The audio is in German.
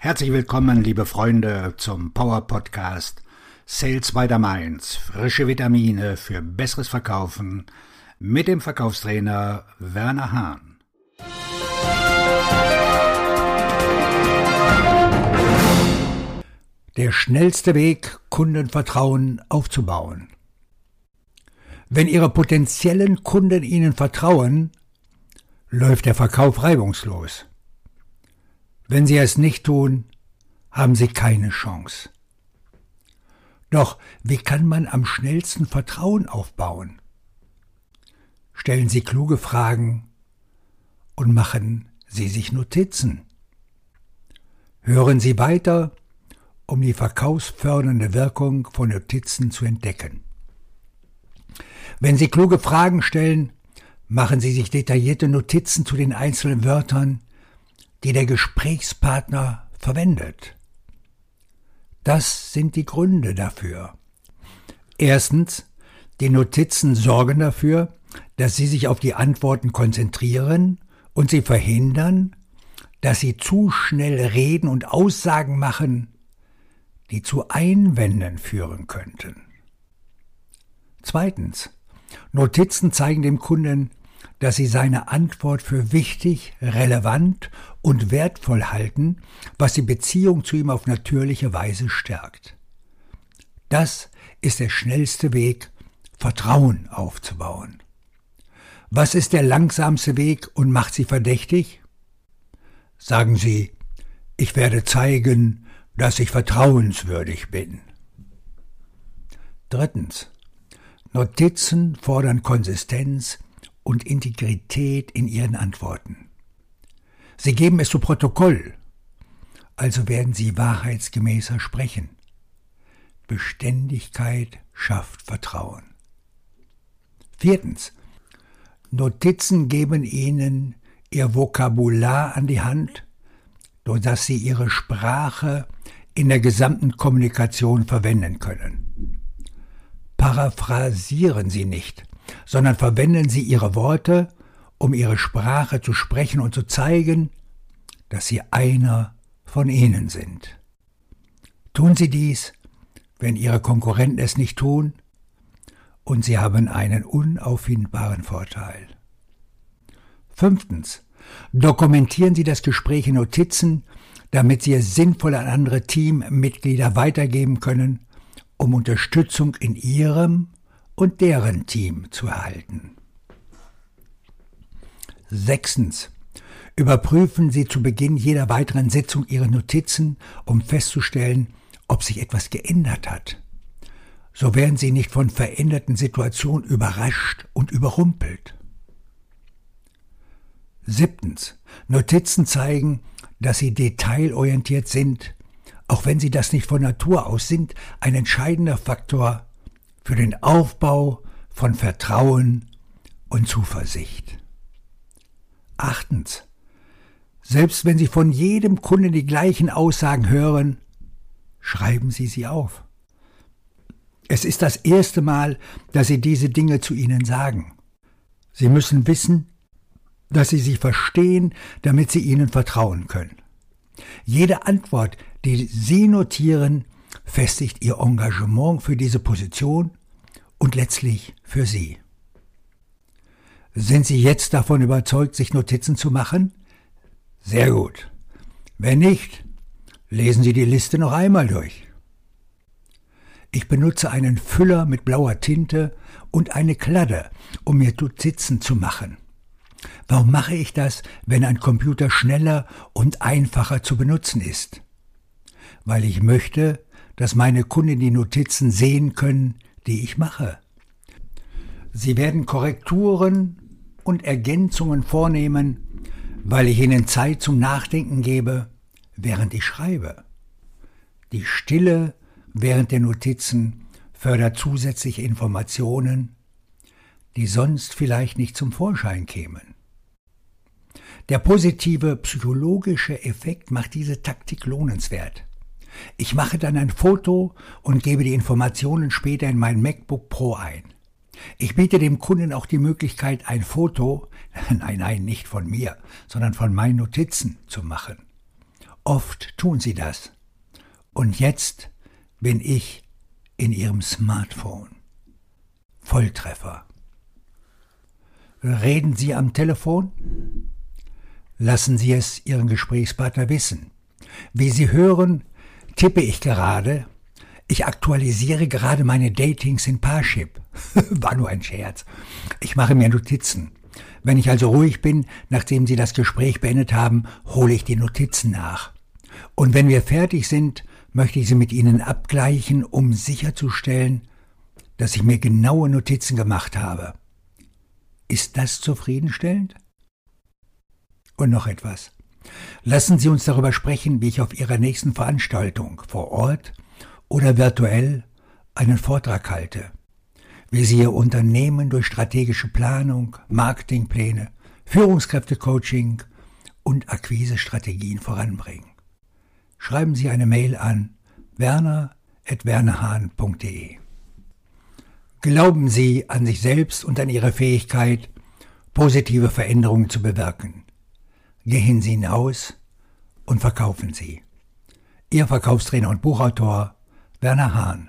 Herzlich willkommen, liebe Freunde, zum Power Podcast Sales by the Mainz. Frische Vitamine für besseres Verkaufen mit dem Verkaufstrainer Werner Hahn. Der schnellste Weg, Kundenvertrauen aufzubauen. Wenn Ihre potenziellen Kunden Ihnen vertrauen, läuft der Verkauf reibungslos. Wenn Sie es nicht tun, haben Sie keine Chance. Doch wie kann man am schnellsten Vertrauen aufbauen? Stellen Sie kluge Fragen und machen Sie sich Notizen. Hören Sie weiter, um die verkaufsfördernde Wirkung von Notizen zu entdecken. Wenn Sie kluge Fragen stellen, machen Sie sich detaillierte Notizen zu den einzelnen Wörtern, die der Gesprächspartner verwendet. Das sind die Gründe dafür. Erstens, die Notizen sorgen dafür, dass Sie sich auf die Antworten konzentrieren und sie verhindern, dass Sie zu schnell reden und Aussagen machen, die zu Einwänden führen könnten. Zweitens, Notizen zeigen dem Kunden, dass sie seine Antwort für wichtig, relevant und wertvoll halten, was die Beziehung zu ihm auf natürliche Weise stärkt. Das ist der schnellste Weg, Vertrauen aufzubauen. Was ist der langsamste Weg und macht sie verdächtig? Sagen Sie, ich werde zeigen, dass ich vertrauenswürdig bin. Drittens. Notizen fordern Konsistenz, und Integrität in ihren Antworten. Sie geben es zu Protokoll, also werden sie wahrheitsgemäßer sprechen. Beständigkeit schafft Vertrauen. Viertens. Notizen geben Ihnen Ihr Vokabular an die Hand, sodass Sie Ihre Sprache in der gesamten Kommunikation verwenden können. Paraphrasieren Sie nicht, sondern verwenden Sie Ihre Worte, um Ihre Sprache zu sprechen und zu zeigen, dass Sie einer von ihnen sind. Tun Sie dies, wenn Ihre Konkurrenten es nicht tun, und Sie haben einen unauffindbaren Vorteil. Fünftens. Dokumentieren Sie das Gespräch in Notizen, damit Sie es sinnvoll an andere Teammitglieder weitergeben können, um Unterstützung in Ihrem und deren Team zu erhalten. Sechstens. Überprüfen Sie zu Beginn jeder weiteren Sitzung Ihre Notizen, um festzustellen, ob sich etwas geändert hat. So werden Sie nicht von veränderten Situationen überrascht und überrumpelt. Siebtens. Notizen zeigen, dass Sie detailorientiert sind, auch wenn Sie das nicht von Natur aus sind, ein entscheidender Faktor für den Aufbau von Vertrauen und Zuversicht. Achtens. Selbst wenn Sie von jedem Kunden die gleichen Aussagen hören, schreiben Sie sie auf. Es ist das erste Mal, dass Sie diese Dinge zu Ihnen sagen. Sie müssen wissen, dass Sie sie verstehen, damit Sie ihnen vertrauen können. Jede Antwort, die Sie notieren, festigt Ihr Engagement für diese Position und letztlich für Sie. Sind Sie jetzt davon überzeugt, sich Notizen zu machen? Sehr gut. Wenn nicht, lesen Sie die Liste noch einmal durch. Ich benutze einen Füller mit blauer Tinte und eine Kladde, um mir Notizen zu machen. Warum mache ich das, wenn ein Computer schneller und einfacher zu benutzen ist? Weil ich möchte, dass meine Kunden die Notizen sehen können, die ich mache. Sie werden Korrekturen und Ergänzungen vornehmen, weil ich ihnen Zeit zum Nachdenken gebe, während ich schreibe. Die Stille während der Notizen fördert zusätzliche Informationen, die sonst vielleicht nicht zum Vorschein kämen. Der positive psychologische Effekt macht diese Taktik lohnenswert. Ich mache dann ein Foto und gebe die Informationen später in mein MacBook Pro ein. Ich biete dem Kunden auch die Möglichkeit, ein Foto, nein, nein, nicht von mir, sondern von meinen Notizen zu machen. Oft tun Sie das. Und jetzt bin ich in Ihrem Smartphone. Volltreffer. Reden Sie am Telefon? Lassen Sie es Ihren Gesprächspartner wissen. Wie Sie hören, tippe ich gerade. Ich aktualisiere gerade meine Datings in Parship. War nur ein Scherz. Ich mache mir Notizen. Wenn ich also ruhig bin, nachdem Sie das Gespräch beendet haben, hole ich die Notizen nach. Und wenn wir fertig sind, möchte ich sie mit Ihnen abgleichen, um sicherzustellen, dass ich mir genaue Notizen gemacht habe. Ist das zufriedenstellend? Und noch etwas. Lassen Sie uns darüber sprechen, wie ich auf Ihrer nächsten Veranstaltung vor Ort oder virtuell einen Vortrag halte, wie Sie Ihr Unternehmen durch strategische Planung, Marketingpläne, Führungskräftecoaching und Akquisestrategien voranbringen. Schreiben Sie eine Mail an werner.wernerhahn.de. Glauben Sie an sich selbst und an Ihre Fähigkeit, positive Veränderungen zu bewirken. Gehen Sie hinaus und verkaufen Sie. Ihr Verkaufstrainer und Buchautor Werner Hahn